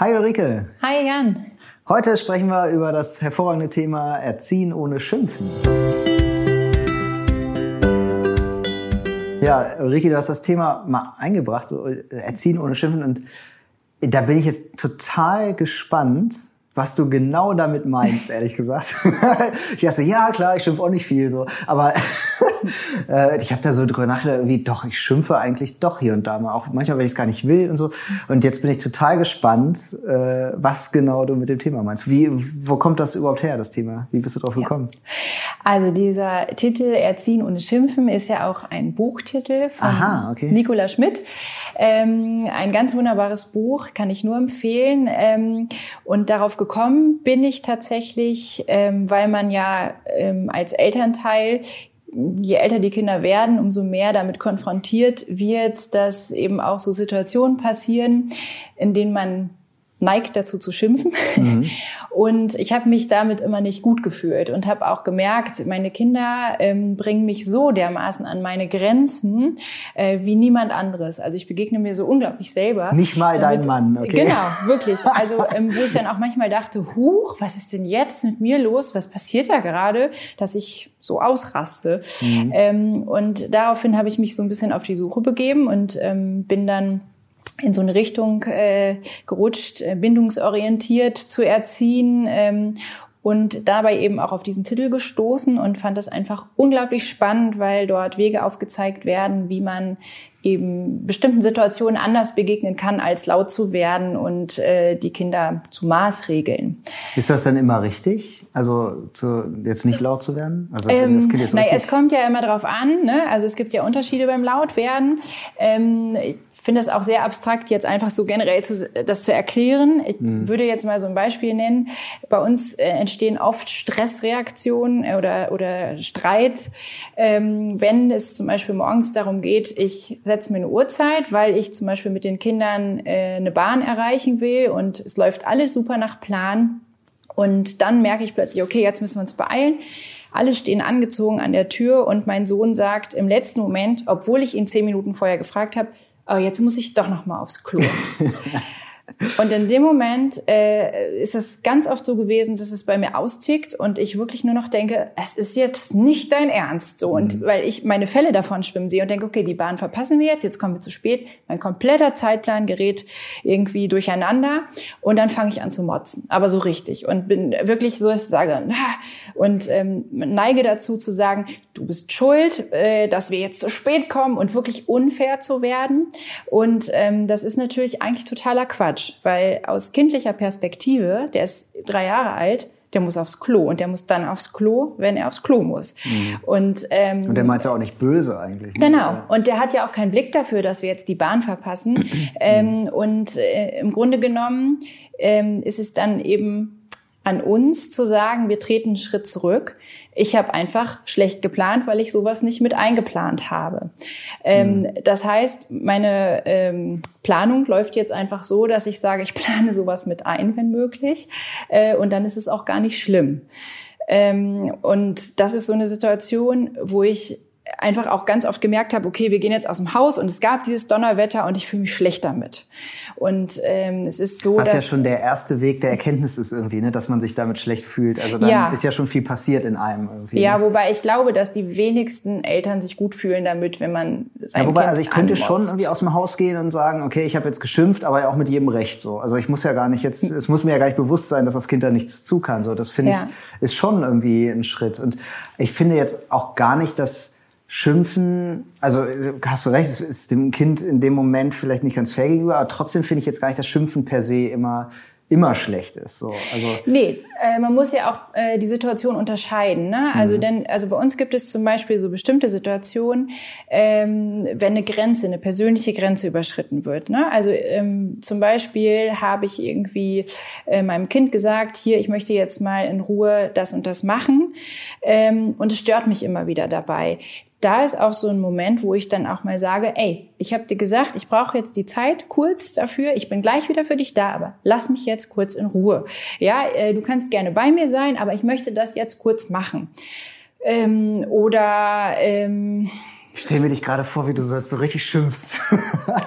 Hi Ulrike. Hi Jan. Heute sprechen wir über das hervorragende Thema Erziehen ohne Schimpfen. Ja, Ulrike, du hast das Thema mal eingebracht, so Erziehen ohne Schimpfen. Und da bin ich jetzt total gespannt, was du genau damit meinst, ehrlich gesagt. ich dachte, ja klar, ich schimpfe auch nicht viel so, aber äh, ich habe da so drüber nachgedacht, wie doch, ich schimpfe eigentlich doch hier und da mal, auch manchmal, wenn ich es gar nicht will und so. Und jetzt bin ich total gespannt, äh, was genau du mit dem Thema meinst. Wie, wo kommt das überhaupt her, das Thema? Wie bist du drauf gekommen? Ja. Also dieser Titel Erziehen ohne Schimpfen ist ja auch ein Buchtitel von Aha, okay. Nicola Schmidt. Ähm, ein ganz wunderbares Buch, kann ich nur empfehlen. Ähm, und darauf gekommen bin ich tatsächlich, ähm, weil man ja ähm, als Elternteil je älter die Kinder werden, umso mehr damit konfrontiert wird, dass eben auch so Situationen passieren, in denen man neigt dazu zu schimpfen. Mhm. Und ich habe mich damit immer nicht gut gefühlt und habe auch gemerkt, meine Kinder ähm, bringen mich so dermaßen an meine Grenzen äh, wie niemand anderes. Also ich begegne mir so unglaublich selber. Nicht mal dein Mann, okay. Genau, wirklich. Also ähm, wo ich dann auch manchmal dachte, huch, was ist denn jetzt mit mir los? Was passiert da gerade, dass ich so ausraste? Mhm. Ähm, und daraufhin habe ich mich so ein bisschen auf die Suche begeben und ähm, bin dann in so eine Richtung äh, gerutscht, äh, bindungsorientiert zu erziehen ähm, und dabei eben auch auf diesen Titel gestoßen und fand das einfach unglaublich spannend, weil dort Wege aufgezeigt werden, wie man eben bestimmten Situationen anders begegnen kann, als laut zu werden und äh, die Kinder zu maßregeln. Ist das dann immer richtig? Also zu, jetzt nicht laut zu werden? Also ähm, das kind jetzt naja, es kommt ja immer darauf an. Ne? Also es gibt ja Unterschiede beim Lautwerden. Ähm, ich finde es auch sehr abstrakt, jetzt einfach so generell zu, das zu erklären. Ich hm. würde jetzt mal so ein Beispiel nennen. Bei uns äh, entstehen oft Stressreaktionen oder, oder Streit, ähm, wenn es zum Beispiel morgens darum geht, ich setze mir eine Uhrzeit, weil ich zum Beispiel mit den Kindern äh, eine Bahn erreichen will und es läuft alles super nach Plan. Und dann merke ich plötzlich, okay, jetzt müssen wir uns beeilen. Alle stehen angezogen an der Tür und mein Sohn sagt im letzten Moment, obwohl ich ihn zehn Minuten vorher gefragt habe, oh, jetzt muss ich doch noch mal aufs Klo. Und in dem Moment äh, ist es ganz oft so gewesen, dass es bei mir austickt und ich wirklich nur noch denke, es ist jetzt nicht dein Ernst so. Und mhm. weil ich meine Fälle davon schwimmen sehe und denke, okay, die Bahn verpassen wir jetzt, jetzt kommen wir zu spät. Mein kompletter Zeitplan gerät irgendwie durcheinander und dann fange ich an zu motzen, aber so richtig und bin wirklich so, dass ich sage und ähm, neige dazu zu sagen, du bist schuld, äh, dass wir jetzt zu spät kommen und wirklich unfair zu werden. Und ähm, das ist natürlich eigentlich totaler Quatsch, weil aus kindlicher Perspektive, der ist drei Jahre alt, der muss aufs Klo und der muss dann aufs Klo, wenn er aufs Klo muss. Mhm. Und, ähm, und der meint ja auch nicht böse eigentlich. Ne? Genau. Und der hat ja auch keinen Blick dafür, dass wir jetzt die Bahn verpassen. ähm, und äh, im Grunde genommen ähm, ist es dann eben an uns zu sagen, wir treten einen Schritt zurück. Ich habe einfach schlecht geplant, weil ich sowas nicht mit eingeplant habe. Ähm, mhm. Das heißt, meine ähm, Planung läuft jetzt einfach so, dass ich sage, ich plane sowas mit ein, wenn möglich. Äh, und dann ist es auch gar nicht schlimm. Ähm, und das ist so eine Situation, wo ich einfach auch ganz oft gemerkt habe, okay, wir gehen jetzt aus dem Haus und es gab dieses Donnerwetter und ich fühle mich schlecht damit. Und ähm, es ist so, Was dass ja schon der erste Weg der Erkenntnis ist irgendwie, ne, dass man sich damit schlecht fühlt. Also dann ja. ist ja schon viel passiert in einem irgendwie. Ja, wobei ich glaube, dass die wenigsten Eltern sich gut fühlen damit, wenn man sein ja, wobei, kind also ich könnte anmotzt. schon irgendwie aus dem Haus gehen und sagen, okay, ich habe jetzt geschimpft, aber auch mit jedem Recht so. Also ich muss ja gar nicht jetzt, es muss mir ja gar nicht bewusst sein, dass das Kind da nichts zu kann. So, das finde ja. ich ist schon irgendwie ein Schritt. Und ich finde jetzt auch gar nicht, dass Schimpfen, also hast du recht, es ist dem Kind in dem Moment vielleicht nicht ganz fair gegenüber, aber trotzdem finde ich jetzt gar nicht, dass Schimpfen per se immer immer schlecht ist. So. Also nee, äh, man muss ja auch äh, die Situation unterscheiden. Ne? Also mhm. denn, also bei uns gibt es zum Beispiel so bestimmte Situationen, ähm, wenn eine Grenze, eine persönliche Grenze überschritten wird. Ne? Also ähm, zum Beispiel habe ich irgendwie äh, meinem Kind gesagt, hier, ich möchte jetzt mal in Ruhe das und das machen, ähm, und es stört mich immer wieder dabei da ist auch so ein Moment, wo ich dann auch mal sage, ey, ich habe dir gesagt, ich brauche jetzt die Zeit kurz dafür, ich bin gleich wieder für dich da, aber lass mich jetzt kurz in Ruhe. Ja, äh, du kannst gerne bei mir sein, aber ich möchte das jetzt kurz machen. Ähm, oder ähm, Ich stelle mir dich gerade vor, wie du so, so richtig schimpfst.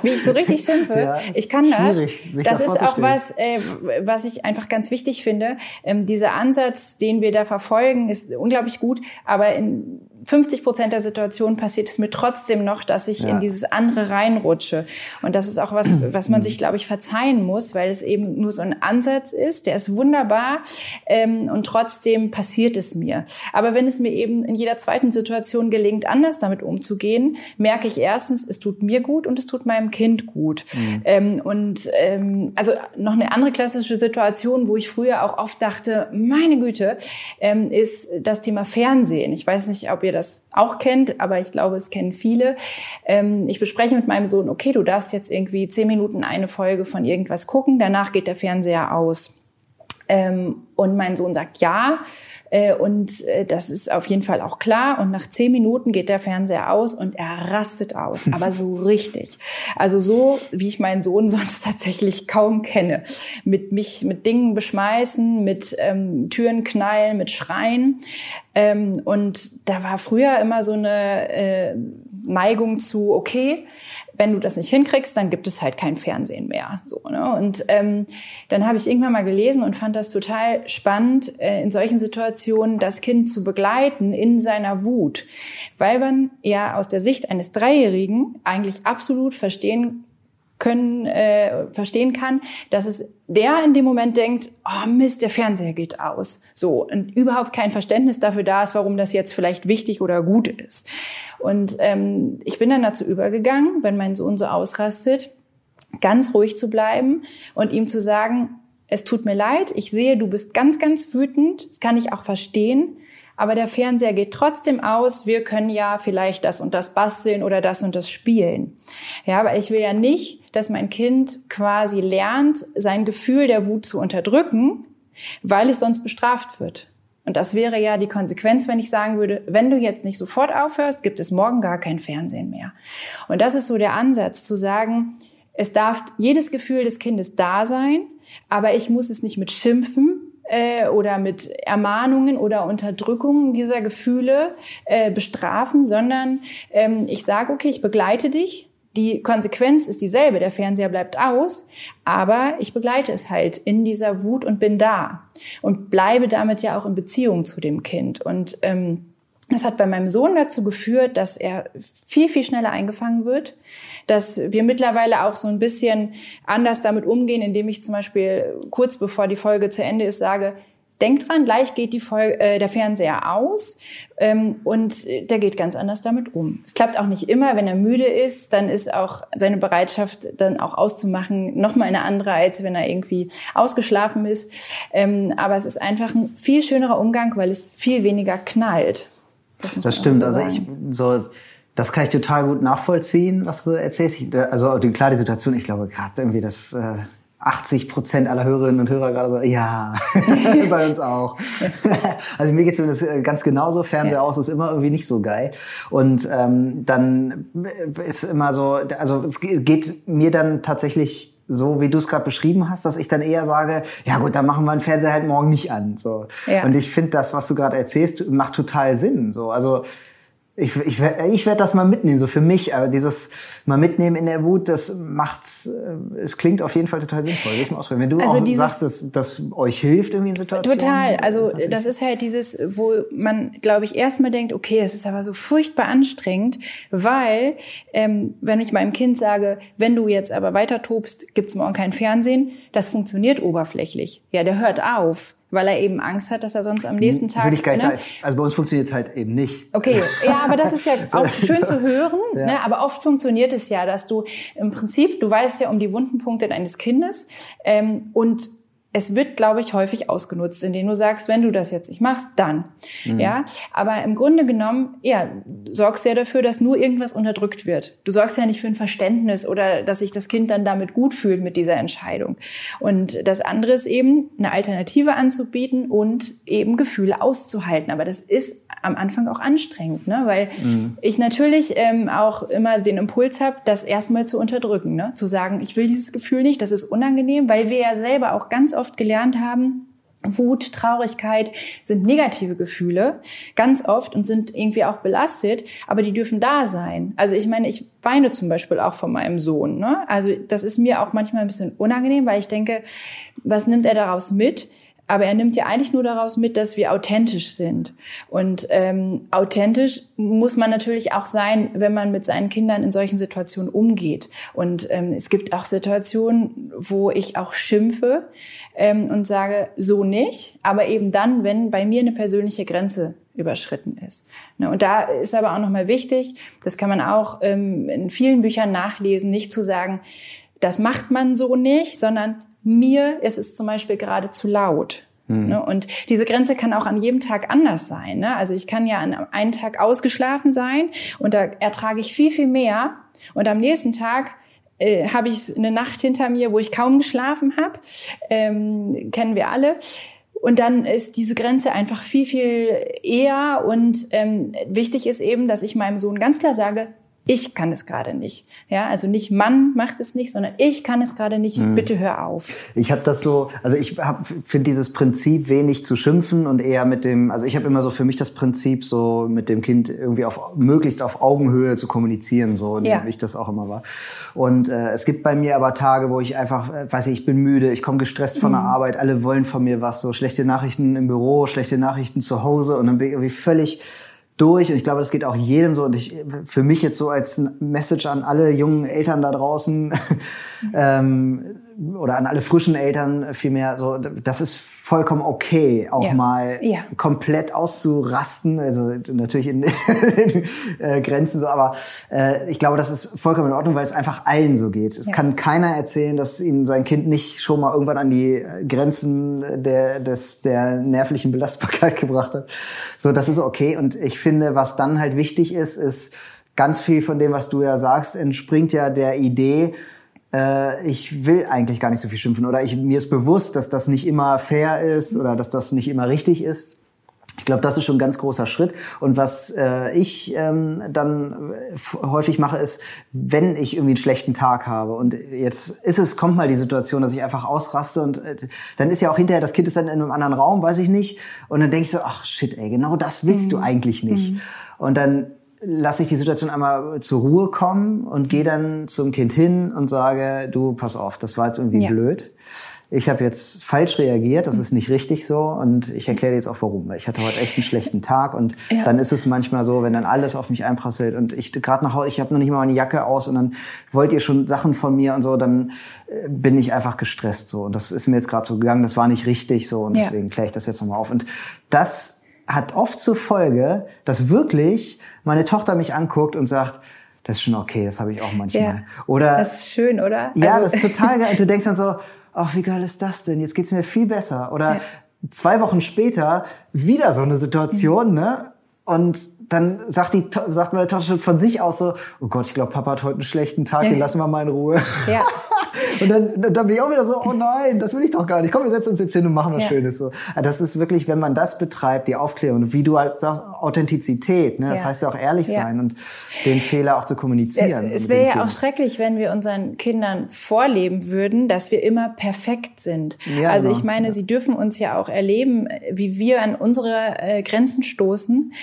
Wie ich so richtig schimpfe? Ja, ich kann das. Das ist auch was, äh, was ich einfach ganz wichtig finde. Ähm, dieser Ansatz, den wir da verfolgen, ist unglaublich gut, aber in 50 Prozent der Situationen passiert es mir trotzdem noch, dass ich ja. in dieses andere reinrutsche. Und das ist auch was, was man sich, glaube ich, verzeihen muss, weil es eben nur so ein Ansatz ist, der ist wunderbar ähm, und trotzdem passiert es mir. Aber wenn es mir eben in jeder zweiten Situation gelingt, anders damit umzugehen, merke ich erstens, es tut mir gut und es tut meinem Kind gut. Mhm. Ähm, und ähm, also noch eine andere klassische Situation, wo ich früher auch oft dachte, meine Güte, ähm, ist das Thema Fernsehen. Ich weiß nicht, ob ihr ihr das auch kennt, aber ich glaube, es kennen viele. Ähm, ich bespreche mit meinem Sohn, okay, du darfst jetzt irgendwie zehn Minuten eine Folge von irgendwas gucken, danach geht der Fernseher aus. Ähm, und mein Sohn sagt ja. Äh, und äh, das ist auf jeden Fall auch klar. Und nach zehn Minuten geht der Fernseher aus und er rastet aus. Aber so richtig. Also so, wie ich meinen Sohn sonst tatsächlich kaum kenne. Mit mich, mit Dingen beschmeißen, mit ähm, Türen knallen, mit Schreien. Ähm, und da war früher immer so eine äh, Neigung zu, okay, wenn du das nicht hinkriegst, dann gibt es halt kein Fernsehen mehr. So, ne? Und ähm, dann habe ich irgendwann mal gelesen und fand das total spannend, äh, in solchen Situationen das Kind zu begleiten in seiner Wut, weil man ja aus der Sicht eines Dreijährigen eigentlich absolut verstehen können äh, verstehen kann, dass es der in dem Moment denkt, oh Mist, der Fernseher geht aus. So und überhaupt kein Verständnis dafür da ist, warum das jetzt vielleicht wichtig oder gut ist. Und ähm, ich bin dann dazu übergegangen, wenn mein Sohn so ausrastet, ganz ruhig zu bleiben und ihm zu sagen, es tut mir leid, ich sehe, du bist ganz, ganz wütend, das kann ich auch verstehen, aber der Fernseher geht trotzdem aus. Wir können ja vielleicht das und das basteln oder das und das spielen. Ja, weil ich will ja nicht, dass mein Kind quasi lernt, sein Gefühl der Wut zu unterdrücken, weil es sonst bestraft wird. Und das wäre ja die Konsequenz, wenn ich sagen würde, wenn du jetzt nicht sofort aufhörst, gibt es morgen gar kein Fernsehen mehr. Und das ist so der Ansatz, zu sagen, es darf jedes Gefühl des Kindes da sein, aber ich muss es nicht mit Schimpfen äh, oder mit Ermahnungen oder Unterdrückungen dieser Gefühle äh, bestrafen, sondern ähm, ich sage, okay, ich begleite dich. Die Konsequenz ist dieselbe, der Fernseher bleibt aus, aber ich begleite es halt in dieser Wut und bin da und bleibe damit ja auch in Beziehung zu dem Kind. Und ähm, das hat bei meinem Sohn dazu geführt, dass er viel, viel schneller eingefangen wird, dass wir mittlerweile auch so ein bisschen anders damit umgehen, indem ich zum Beispiel kurz bevor die Folge zu Ende ist sage, denk dran, gleich geht die Folge, äh, der Fernseher aus ähm, und der geht ganz anders damit um. Es klappt auch nicht immer, wenn er müde ist, dann ist auch seine Bereitschaft, dann auch auszumachen, nochmal eine andere, als wenn er irgendwie ausgeschlafen ist. Ähm, aber es ist einfach ein viel schönerer Umgang, weil es viel weniger knallt. Das, das stimmt. So also ich so das kann ich total gut nachvollziehen, was du erzählst. Also klar, die Situation, ich glaube gerade irgendwie das äh, 80 Prozent aller Hörerinnen und Hörer gerade so, ja, bei uns auch. also mir geht es äh, ganz genauso. Fernseher ja. aus ist immer irgendwie nicht so geil. Und ähm, dann ist immer so, also es geht mir dann tatsächlich so wie du es gerade beschrieben hast, dass ich dann eher sage, ja gut, dann machen wir den Fernseher halt morgen nicht an. So. Ja. Und ich finde das, was du gerade erzählst, macht total Sinn. So. Also ich, ich, ich werde das mal mitnehmen, so für mich. Aber dieses mal mitnehmen in der Wut, das macht, äh, es klingt auf jeden Fall total sinnvoll. Will ich mal ausprobieren. Wenn du also auch dieses, sagst, dass das euch hilft irgendwie in Situationen. Total. Also das, das ist halt dieses, wo man, glaube ich, erstmal denkt, okay, es ist aber so furchtbar anstrengend, weil ähm, wenn ich meinem Kind sage, wenn du jetzt aber weiter tobst, gibt's morgen kein Fernsehen, das funktioniert oberflächlich. Ja, der hört auf weil er eben Angst hat, dass er sonst am nächsten Tag. Würde ich gar nicht ne? sagen. Also bei uns funktioniert es halt eben nicht. Okay, ja, aber das ist ja auch schön zu hören. Ja. Ne? Aber oft funktioniert es ja, dass du im Prinzip, du weißt ja um die wunden Punkte deines Kindes ähm, und es wird, glaube ich, häufig ausgenutzt, indem du sagst, wenn du das jetzt nicht machst, dann. Mhm. Ja, aber im Grunde genommen, ja, sorgst ja dafür, dass nur irgendwas unterdrückt wird. Du sorgst ja nicht für ein Verständnis oder dass sich das Kind dann damit gut fühlt mit dieser Entscheidung. Und das andere ist eben, eine Alternative anzubieten und eben Gefühle auszuhalten. Aber das ist am Anfang auch anstrengend, ne? weil mhm. ich natürlich ähm, auch immer den Impuls habe, das erstmal zu unterdrücken, ne? zu sagen, ich will dieses Gefühl nicht, das ist unangenehm, weil wir ja selber auch ganz oft gelernt haben, Wut, Traurigkeit sind negative Gefühle, ganz oft und sind irgendwie auch belastet, aber die dürfen da sein. Also ich meine, ich weine zum Beispiel auch von meinem Sohn. Ne? Also das ist mir auch manchmal ein bisschen unangenehm, weil ich denke, was nimmt er daraus mit? Aber er nimmt ja eigentlich nur daraus mit, dass wir authentisch sind. Und ähm, authentisch muss man natürlich auch sein, wenn man mit seinen Kindern in solchen Situationen umgeht. Und ähm, es gibt auch Situationen, wo ich auch schimpfe ähm, und sage, so nicht. Aber eben dann, wenn bei mir eine persönliche Grenze überschritten ist. Ne, und da ist aber auch nochmal wichtig, das kann man auch ähm, in vielen Büchern nachlesen, nicht zu sagen, das macht man so nicht, sondern mir ist es zum Beispiel gerade zu laut. Mhm. Und diese Grenze kann auch an jedem Tag anders sein. Ne? Also ich kann ja an einem Tag ausgeschlafen sein und da ertrage ich viel, viel mehr. Und am nächsten Tag äh, habe ich eine Nacht hinter mir, wo ich kaum geschlafen habe. Ähm, kennen wir alle. Und dann ist diese Grenze einfach viel, viel eher. Und ähm, wichtig ist eben, dass ich meinem Sohn ganz klar sage, ich kann es gerade nicht. Ja, also nicht Mann macht es nicht, sondern ich kann es gerade nicht. Mhm. Bitte hör auf. Ich habe das so, also ich finde dieses Prinzip wenig zu schimpfen und eher mit dem, also ich habe immer so für mich das Prinzip so mit dem Kind irgendwie auf möglichst auf Augenhöhe zu kommunizieren, so ja. wie ich das auch immer war. Und äh, es gibt bei mir aber Tage, wo ich einfach, äh, weiß ich, ich bin müde, ich komme gestresst von mhm. der Arbeit, alle wollen von mir was, so schlechte Nachrichten im Büro, schlechte Nachrichten zu Hause und dann bin ich irgendwie völlig durch. Und ich glaube, das geht auch jedem so. Und ich, für mich jetzt so als Message an alle jungen Eltern da draußen ähm, oder an alle frischen Eltern vielmehr, so, das ist vollkommen okay, auch ja. mal ja. komplett auszurasten. Also natürlich in, in äh, Grenzen so, aber äh, ich glaube, das ist vollkommen in Ordnung, weil es einfach allen so geht. Es ja. kann keiner erzählen, dass ihn sein Kind nicht schon mal irgendwann an die Grenzen der, des, der nervlichen Belastbarkeit gebracht hat. So, das ist okay. Und ich finde, was dann halt wichtig ist, ist ganz viel von dem, was du ja sagst, entspringt ja der Idee, äh, ich will eigentlich gar nicht so viel schimpfen oder ich, mir ist bewusst, dass das nicht immer fair ist oder dass das nicht immer richtig ist. Ich glaube, das ist schon ein ganz großer Schritt. Und was äh, ich ähm, dann häufig mache, ist, wenn ich irgendwie einen schlechten Tag habe und jetzt ist es, kommt mal die Situation, dass ich einfach ausraste und äh, dann ist ja auch hinterher, das Kind ist dann in einem anderen Raum, weiß ich nicht. Und dann denke ich so, ach shit, ey, genau das willst mhm. du eigentlich nicht. Mhm. Und dann lasse ich die Situation einmal zur Ruhe kommen und gehe dann zum Kind hin und sage, du, pass auf, das war jetzt irgendwie ja. blöd. Ich habe jetzt falsch reagiert, das ist nicht richtig so und ich erkläre jetzt auch warum. Ich hatte heute echt einen schlechten Tag und ja. dann ist es manchmal so, wenn dann alles auf mich einprasselt und ich gerade nach Hause, ich habe noch nicht mal meine Jacke aus und dann wollt ihr schon Sachen von mir und so, dann äh, bin ich einfach gestresst so und das ist mir jetzt gerade so gegangen, das war nicht richtig so und deswegen kläre ich das jetzt nochmal auf und das hat oft zur Folge, dass wirklich meine Tochter mich anguckt und sagt, das ist schon okay, das habe ich auch manchmal. Ja, oder das ist schön, oder? Ja, also, das ist total geil. Und du denkst dann so, ach, wie geil ist das denn? Jetzt geht's mir viel besser. Oder ja. zwei Wochen später wieder so eine Situation, mhm. ne? Und dann sagt die sagt meine Tochter schon von sich aus so, oh Gott, ich glaube, Papa hat heute einen schlechten Tag, den lassen wir mal in Ruhe. Ja. Und dann, dann bin ich auch wieder so, oh nein, das will ich doch gar nicht. Komm, wir setzen uns jetzt hin und machen was ja. Schönes. So. Das ist wirklich, wenn man das betreibt, die Aufklärung, wie du halt sagst, Authentizität, ne? das ja. heißt ja auch ehrlich ja. sein und den Fehler auch zu kommunizieren. Es, es wäre ja auch schrecklich, wenn wir unseren Kindern vorleben würden, dass wir immer perfekt sind. Ja, also genau. ich meine, sie dürfen uns ja auch erleben, wie wir an unsere äh, Grenzen stoßen.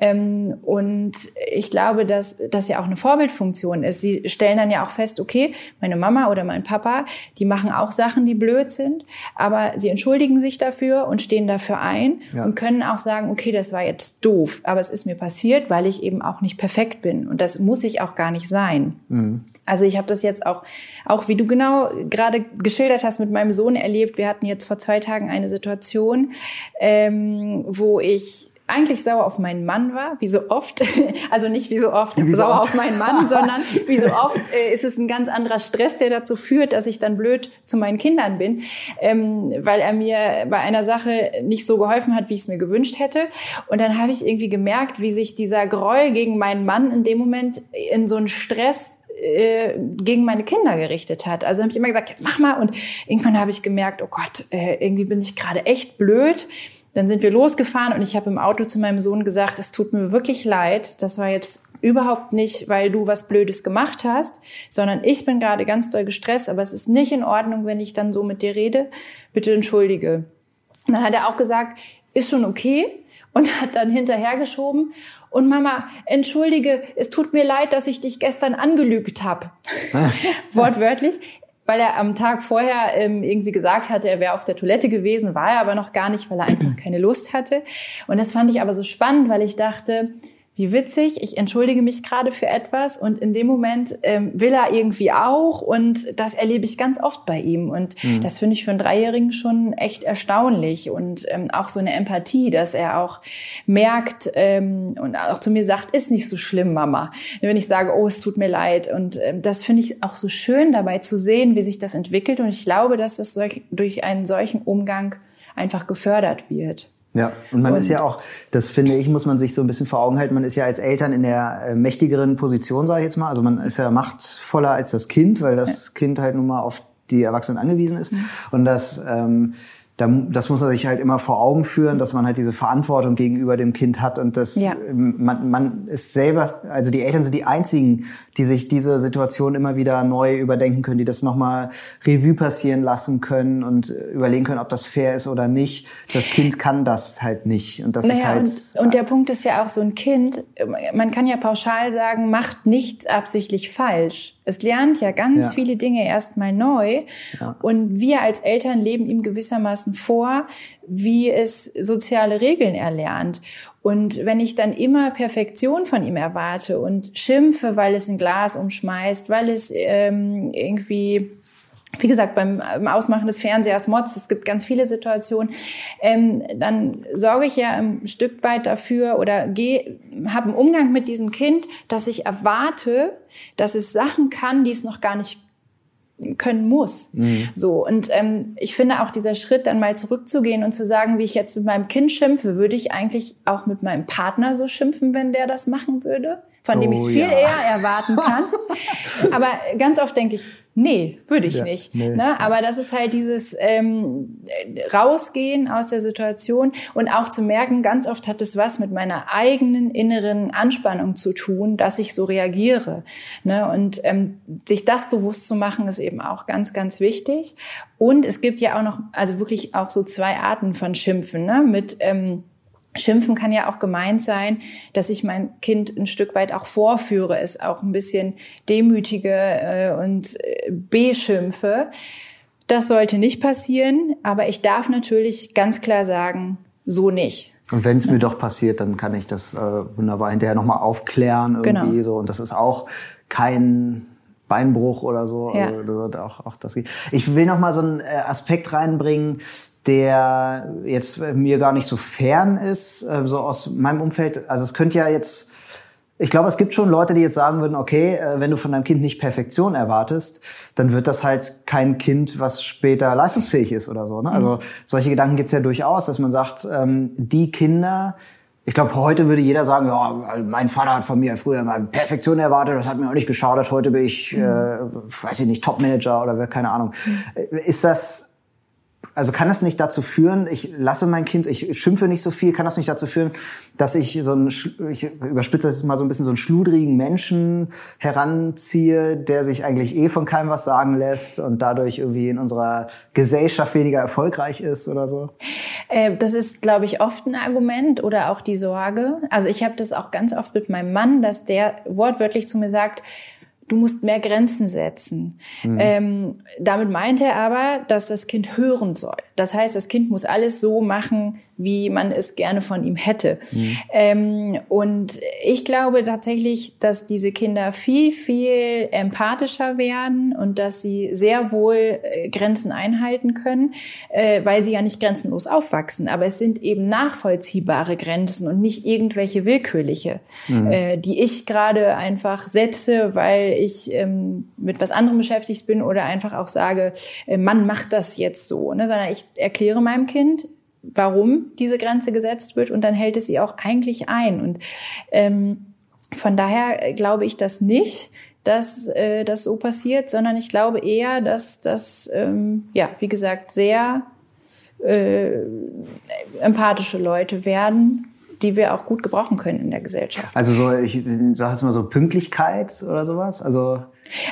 Ähm, und ich glaube, dass das ja auch eine Vorbildfunktion ist. Sie stellen dann ja auch fest, okay, meine Mama oder mein Papa, die machen auch Sachen, die blöd sind, aber sie entschuldigen sich dafür und stehen dafür ein und können auch sagen, okay, das war jetzt doof, aber es ist mir passiert, weil ich eben auch nicht perfekt bin und das muss ich auch gar nicht sein. Mhm. Also ich habe das jetzt auch, auch wie du genau gerade geschildert hast, mit meinem Sohn erlebt. Wir hatten jetzt vor zwei Tagen eine Situation, ähm, wo ich eigentlich sauer auf meinen Mann war, wie so oft, also nicht wie so oft wie sauer oft. auf meinen Mann, sondern wie so oft äh, ist es ein ganz anderer Stress, der dazu führt, dass ich dann blöd zu meinen Kindern bin, ähm, weil er mir bei einer Sache nicht so geholfen hat, wie ich es mir gewünscht hätte. Und dann habe ich irgendwie gemerkt, wie sich dieser Groll gegen meinen Mann in dem Moment in so einen Stress äh, gegen meine Kinder gerichtet hat. Also habe ich immer gesagt, jetzt mach mal. Und irgendwann habe ich gemerkt, oh Gott, äh, irgendwie bin ich gerade echt blöd dann sind wir losgefahren und ich habe im Auto zu meinem Sohn gesagt, es tut mir wirklich leid. Das war jetzt überhaupt nicht, weil du was Blödes gemacht hast, sondern ich bin gerade ganz doll gestresst, aber es ist nicht in Ordnung, wenn ich dann so mit dir rede. Bitte entschuldige. Und dann hat er auch gesagt, ist schon okay und hat dann hinterhergeschoben. Und Mama, entschuldige, es tut mir leid, dass ich dich gestern angelügt habe. Wortwörtlich. Weil er am Tag vorher ähm, irgendwie gesagt hatte, er wäre auf der Toilette gewesen, war er aber noch gar nicht, weil er einfach keine Lust hatte. Und das fand ich aber so spannend, weil ich dachte, wie witzig, ich entschuldige mich gerade für etwas und in dem Moment ähm, will er irgendwie auch und das erlebe ich ganz oft bei ihm und mhm. das finde ich für einen Dreijährigen schon echt erstaunlich und ähm, auch so eine Empathie, dass er auch merkt ähm, und auch zu mir sagt, ist nicht so schlimm, Mama. Wenn ich sage, oh, es tut mir leid und ähm, das finde ich auch so schön dabei zu sehen, wie sich das entwickelt und ich glaube, dass das durch einen solchen Umgang einfach gefördert wird. Ja, und man und ist ja auch, das finde ich, muss man sich so ein bisschen vor Augen halten, man ist ja als Eltern in der äh, mächtigeren Position, sage ich jetzt mal. Also man ist ja machtvoller als das Kind, weil das ja. Kind halt nun mal auf die Erwachsenen angewiesen ist. Mhm. Und das ähm, das muss man sich halt immer vor Augen führen, dass man halt diese Verantwortung gegenüber dem Kind hat und das ja. man, man ist selber, also die Eltern sind die einzigen, die sich diese Situation immer wieder neu überdenken können, die das nochmal Revue passieren lassen können und überlegen können, ob das fair ist oder nicht. Das Kind kann das halt nicht und das naja, ist halt. Und, und der Punkt ist ja auch so ein Kind, man kann ja pauschal sagen, macht nichts absichtlich falsch. Es lernt ja ganz ja. viele Dinge erstmal neu. Ja. Und wir als Eltern leben ihm gewissermaßen vor, wie es soziale Regeln erlernt. Und wenn ich dann immer Perfektion von ihm erwarte und schimpfe, weil es ein Glas umschmeißt, weil es ähm, irgendwie wie gesagt, beim Ausmachen des Fernsehers Mods, es gibt ganz viele Situationen, ähm, dann sorge ich ja ein Stück weit dafür oder habe einen Umgang mit diesem Kind, dass ich erwarte, dass es Sachen kann, die es noch gar nicht können muss. Mhm. So und ähm, ich finde auch dieser Schritt, dann mal zurückzugehen und zu sagen, wie ich jetzt mit meinem Kind schimpfe, würde ich eigentlich auch mit meinem Partner so schimpfen, wenn der das machen würde, von oh, dem ich viel ja. eher erwarten kann. Aber ganz oft denke ich, Nee, würde ich ja, nicht. Nee. Ne? Aber das ist halt dieses ähm, Rausgehen aus der Situation und auch zu merken, ganz oft hat es was mit meiner eigenen inneren Anspannung zu tun, dass ich so reagiere. Ne? Und ähm, sich das bewusst zu machen, ist eben auch ganz, ganz wichtig. Und es gibt ja auch noch, also wirklich auch so zwei Arten von Schimpfen. Ne? Mit ähm, Schimpfen kann ja auch gemeint sein, dass ich mein Kind ein Stück weit auch vorführe, es auch ein bisschen demütige äh, und äh, beschimpfe. Das sollte nicht passieren, aber ich darf natürlich ganz klar sagen, so nicht. Und wenn es mir doch passiert, dann kann ich das äh, wunderbar hinterher nochmal aufklären irgendwie genau. so. Und das ist auch kein Beinbruch oder so. Ja. Also, auch, auch das. Ich will noch mal so einen äh, Aspekt reinbringen, der jetzt mir gar nicht so fern ist, äh, so aus meinem Umfeld. Also es könnte ja jetzt, ich glaube, es gibt schon Leute, die jetzt sagen würden, okay, äh, wenn du von deinem Kind nicht Perfektion erwartest, dann wird das halt kein Kind, was später leistungsfähig ist oder so. Ne? Also mhm. solche Gedanken gibt's ja durchaus, dass man sagt, ähm, die Kinder, ich glaube, heute würde jeder sagen, ja, mein Vater hat von mir früher mal Perfektion erwartet, das hat mir auch nicht geschadet, heute bin ich, mhm. äh, weiß ich nicht, Topmanager oder keine Ahnung. Mhm. Ist das also kann das nicht dazu führen, ich lasse mein Kind, ich schimpfe nicht so viel, kann das nicht dazu führen, dass ich so ein, ich überspitze das mal so ein bisschen, so einen schludrigen Menschen heranziehe, der sich eigentlich eh von keinem was sagen lässt und dadurch irgendwie in unserer Gesellschaft weniger erfolgreich ist oder so? Äh, das ist, glaube ich, oft ein Argument oder auch die Sorge. Also ich habe das auch ganz oft mit meinem Mann, dass der wortwörtlich zu mir sagt, du musst mehr Grenzen setzen. Mhm. Ähm, damit meint er aber, dass das Kind hören soll. Das heißt, das Kind muss alles so machen, wie man es gerne von ihm hätte. Mhm. Ähm, und ich glaube tatsächlich, dass diese Kinder viel, viel empathischer werden und dass sie sehr wohl äh, Grenzen einhalten können, äh, weil sie ja nicht grenzenlos aufwachsen. Aber es sind eben nachvollziehbare Grenzen und nicht irgendwelche willkürliche, mhm. äh, die ich gerade einfach setze, weil ich ähm, mit was anderem beschäftigt bin oder einfach auch sage, äh, Mann macht das jetzt so, ne? sondern ich erkläre meinem Kind, warum diese Grenze gesetzt wird und dann hält es sie auch eigentlich ein. Und ähm, von daher glaube ich das nicht, dass äh, das so passiert, sondern ich glaube eher, dass das, ähm, ja, wie gesagt, sehr äh, empathische Leute werden, die wir auch gut gebrauchen können in der Gesellschaft. Also so, ich sage jetzt mal so Pünktlichkeit oder sowas. Also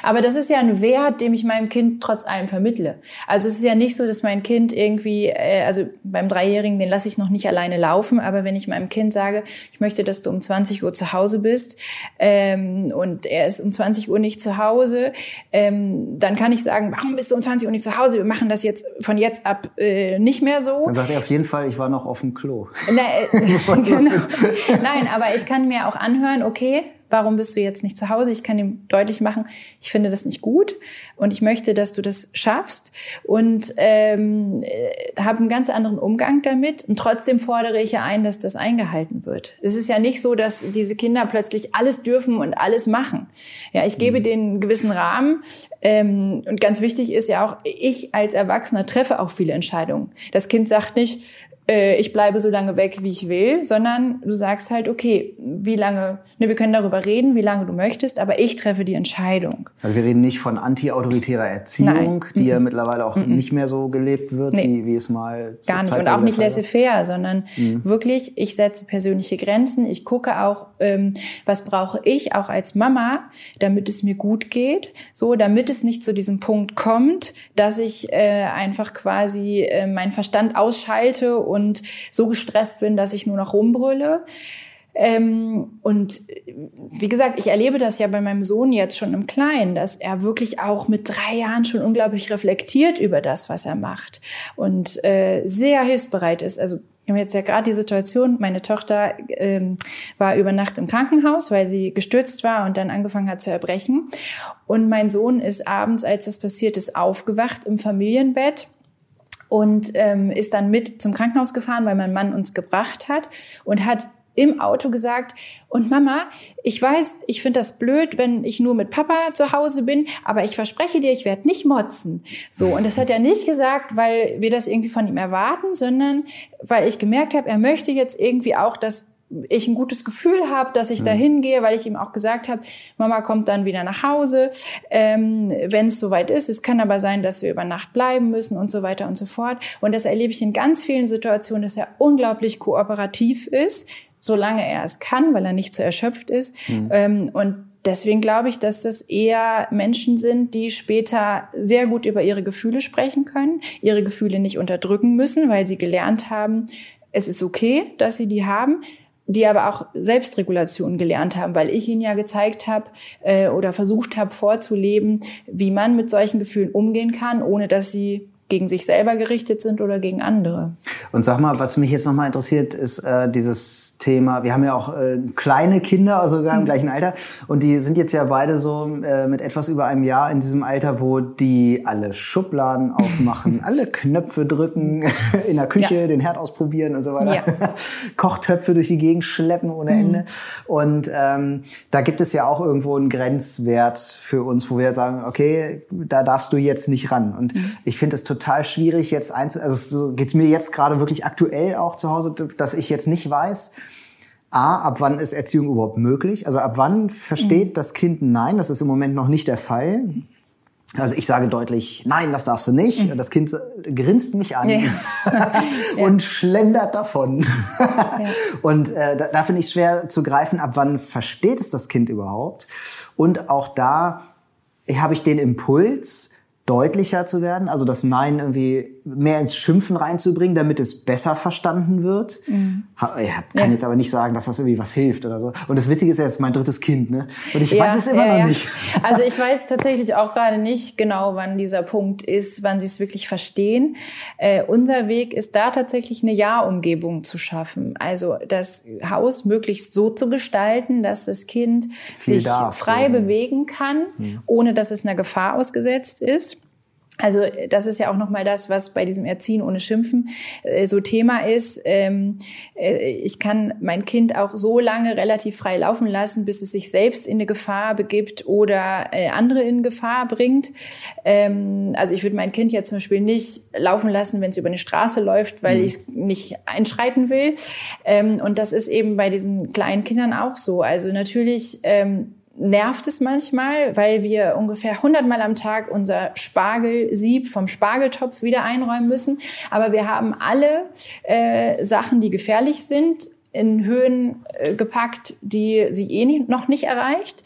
Aber das ist ja ein Wert, den ich meinem Kind trotz allem vermittle. Also es ist ja nicht so, dass mein Kind irgendwie, äh, also beim Dreijährigen, den lasse ich noch nicht alleine laufen, aber wenn ich meinem Kind sage, ich möchte, dass du um 20 Uhr zu Hause bist ähm, und er ist um 20 Uhr nicht zu Hause, ähm, dann kann ich sagen, warum bist du um 20 Uhr nicht zu Hause? Wir machen das jetzt von jetzt ab äh, nicht mehr so. Dann sagt er auf jeden Fall, ich war noch auf dem Klo. Na, äh, genau. Nein, aber ich kann mir auch anhören, okay, warum bist du jetzt nicht zu Hause? Ich kann ihm deutlich machen, ich finde das nicht gut und ich möchte, dass du das schaffst und ähm, äh, habe einen ganz anderen Umgang damit und trotzdem fordere ich ja ein, dass das eingehalten wird. Es ist ja nicht so, dass diese Kinder plötzlich alles dürfen und alles machen. Ja, ich gebe mhm. denen einen gewissen Rahmen ähm, und ganz wichtig ist ja auch, ich als Erwachsener treffe auch viele Entscheidungen. Das Kind sagt nicht, äh, ich bleibe so lange weg, wie ich will, sondern du sagst halt, okay, wie lange, ne, wir können darüber reden, wie lange du möchtest, aber ich treffe die Entscheidung. Also wir reden nicht von anti-autoritärer Erziehung, Nein. die mhm. ja mittlerweile auch mhm. nicht mehr so gelebt wird, nee. wie, wie es mal Gar nicht und auch nicht laissez-faire, sondern mhm. wirklich, ich setze persönliche Grenzen, ich gucke auch, ähm, was brauche ich auch als Mama, damit es mir gut geht, so, damit es nicht zu diesem Punkt kommt, dass ich äh, einfach quasi äh, meinen Verstand ausschalte und so gestresst bin, dass ich nur noch rumbrülle. Ähm, und wie gesagt, ich erlebe das ja bei meinem Sohn jetzt schon im Kleinen, dass er wirklich auch mit drei Jahren schon unglaublich reflektiert über das, was er macht und äh, sehr hilfsbereit ist. Also wir haben jetzt ja gerade die Situation, meine Tochter ähm, war über Nacht im Krankenhaus, weil sie gestürzt war und dann angefangen hat zu erbrechen. Und mein Sohn ist abends, als das passiert ist, aufgewacht im Familienbett und ähm, ist dann mit zum Krankenhaus gefahren, weil mein Mann uns gebracht hat und hat im Auto gesagt, und Mama, ich weiß, ich finde das blöd, wenn ich nur mit Papa zu Hause bin, aber ich verspreche dir, ich werde nicht motzen. So, und das hat er nicht gesagt, weil wir das irgendwie von ihm erwarten, sondern weil ich gemerkt habe, er möchte jetzt irgendwie auch, dass ich ein gutes Gefühl habe, dass ich da mhm. hingehe, weil ich ihm auch gesagt habe, Mama kommt dann wieder nach Hause, ähm, wenn es soweit ist. Es kann aber sein, dass wir über Nacht bleiben müssen und so weiter und so fort. Und das erlebe ich in ganz vielen Situationen, dass er unglaublich kooperativ ist, solange er es kann, weil er nicht zu erschöpft ist. Mhm. Ähm, und deswegen glaube ich, dass das eher Menschen sind, die später sehr gut über ihre Gefühle sprechen können, ihre Gefühle nicht unterdrücken müssen, weil sie gelernt haben, es ist okay, dass sie die haben die aber auch Selbstregulation gelernt haben, weil ich ihnen ja gezeigt habe äh, oder versucht habe vorzuleben, wie man mit solchen Gefühlen umgehen kann, ohne dass sie gegen sich selber gerichtet sind oder gegen andere. Und sag mal, was mich jetzt nochmal interessiert, ist äh, dieses Thema. Wir haben ja auch äh, kleine Kinder, also sogar im mhm. gleichen Alter. Und die sind jetzt ja beide so äh, mit etwas über einem Jahr in diesem Alter, wo die alle Schubladen aufmachen, alle Knöpfe drücken, in der Küche ja. den Herd ausprobieren und so weiter. Ja. Kochtöpfe durch die Gegend schleppen ohne mhm. Ende. Und ähm, da gibt es ja auch irgendwo einen Grenzwert für uns, wo wir sagen, okay, da darfst du jetzt nicht ran. Und mhm. ich finde es total schwierig, jetzt einzu... Also so geht's mir jetzt gerade wirklich aktuell auch zu Hause, dass ich jetzt nicht weiß, A, ab wann ist Erziehung überhaupt möglich? Also ab wann versteht mhm. das Kind Nein? Das ist im Moment noch nicht der Fall. Also ich sage deutlich, nein, das darfst du nicht. Mhm. Das Kind grinst mich an ja. und ja. schlendert davon. ja. Und äh, da, da finde ich schwer zu greifen, ab wann versteht es das Kind überhaupt. Und auch da habe ich den Impuls, deutlicher zu werden, also das Nein irgendwie mehr ins Schimpfen reinzubringen, damit es besser verstanden wird. Mhm. Ich kann ja. jetzt aber nicht sagen, dass das irgendwie was hilft oder so. Und das Witzige ist, er ist mein drittes Kind, ne? Und ich ja, weiß es immer ja, noch nicht. Also ich weiß tatsächlich auch gerade nicht genau, wann dieser Punkt ist, wann sie es wirklich verstehen. Äh, unser Weg ist da tatsächlich eine Ja-Umgebung zu schaffen. Also das Haus möglichst so zu gestalten, dass das Kind Viel sich darf, frei so. bewegen kann, mhm. ohne dass es einer Gefahr ausgesetzt ist. Also das ist ja auch nochmal das, was bei diesem Erziehen ohne Schimpfen äh, so Thema ist. Ähm, äh, ich kann mein Kind auch so lange relativ frei laufen lassen, bis es sich selbst in eine Gefahr begibt oder äh, andere in Gefahr bringt. Ähm, also ich würde mein Kind jetzt zum Beispiel nicht laufen lassen, wenn es über eine Straße läuft, weil mhm. ich nicht einschreiten will. Ähm, und das ist eben bei diesen kleinen Kindern auch so. Also natürlich ähm, nervt es manchmal, weil wir ungefähr 100 Mal am Tag unser Spargelsieb vom Spargeltopf wieder einräumen müssen. Aber wir haben alle äh, Sachen, die gefährlich sind, in Höhen äh, gepackt, die sie eh nicht, noch nicht erreicht.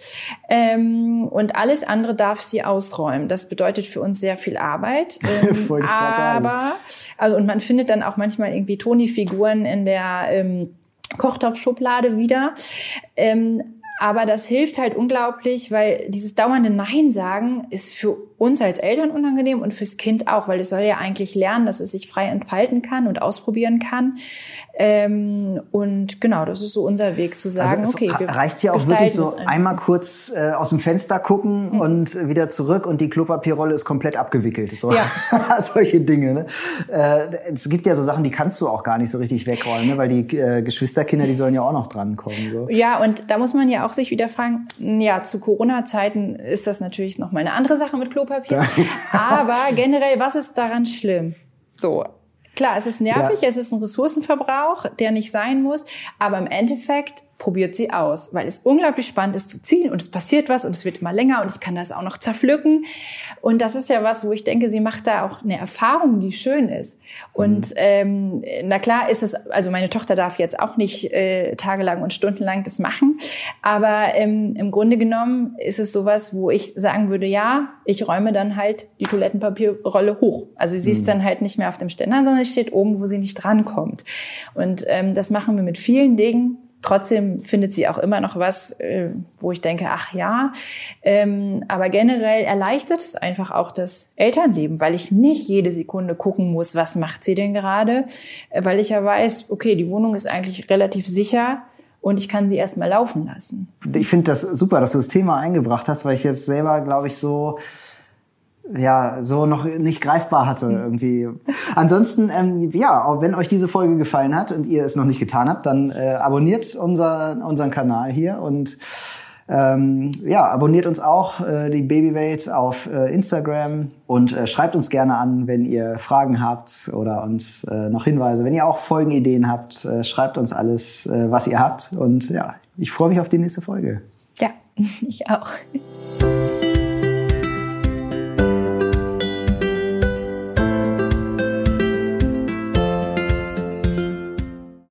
Ähm, und alles andere darf sie ausräumen. Das bedeutet für uns sehr viel Arbeit. Ähm, aber, also, und man findet dann auch manchmal irgendwie Toni-Figuren in der ähm, Kochtopfschublade wieder. Ähm, aber das hilft halt unglaublich, weil dieses dauernde Nein sagen ist für uns als Eltern unangenehm und fürs Kind auch, weil es soll ja eigentlich lernen, dass es sich frei entfalten kann und ausprobieren kann. Ähm, und genau, das ist so unser Weg zu sagen, also okay, wir reicht ja auch wirklich so einmal kurz äh, aus dem Fenster gucken mhm. und wieder zurück und die Klopapierrolle ist komplett abgewickelt. So. Ja. Solche Dinge. Ne? Äh, es gibt ja so Sachen, die kannst du auch gar nicht so richtig wegräumen, ne? weil die äh, Geschwisterkinder, die sollen ja auch noch drankommen. So. Ja, und da muss man ja auch sich wieder fragen, ja, zu Corona-Zeiten ist das natürlich noch mal eine andere Sache mit Klopapier. Aber generell, was ist daran schlimm? So, Klar, es ist nervig, ja. es ist ein Ressourcenverbrauch, der nicht sein muss, aber im Endeffekt probiert sie aus, weil es unglaublich spannend ist zu ziehen und es passiert was und es wird immer länger und ich kann das auch noch zerpflücken. Und das ist ja was, wo ich denke, sie macht da auch eine Erfahrung, die schön ist. Und mhm. ähm, na klar ist es, also meine Tochter darf jetzt auch nicht äh, tagelang und stundenlang das machen, aber ähm, im Grunde genommen ist es sowas, wo ich sagen würde, ja, ich räume dann halt die Toilettenpapierrolle hoch. Also sie ist mhm. dann halt nicht mehr auf dem Ständer, sondern es steht oben, wo sie nicht drankommt. Und ähm, das machen wir mit vielen Dingen Trotzdem findet sie auch immer noch was, äh, wo ich denke, ach ja. Ähm, aber generell erleichtert es einfach auch das Elternleben, weil ich nicht jede Sekunde gucken muss, was macht sie denn gerade, äh, weil ich ja weiß, okay, die Wohnung ist eigentlich relativ sicher und ich kann sie erstmal laufen lassen. Ich finde das super, dass du das Thema eingebracht hast, weil ich jetzt selber, glaube ich, so ja, so noch nicht greifbar hatte irgendwie. Ansonsten, ähm, ja, wenn euch diese Folge gefallen hat und ihr es noch nicht getan habt, dann äh, abonniert unser, unseren Kanal hier und ähm, ja, abonniert uns auch, äh, die Babywelt, auf äh, Instagram und äh, schreibt uns gerne an, wenn ihr Fragen habt oder uns äh, noch Hinweise. Wenn ihr auch Folgenideen habt, äh, schreibt uns alles, äh, was ihr habt. Und ja, ich freue mich auf die nächste Folge. Ja, ich auch.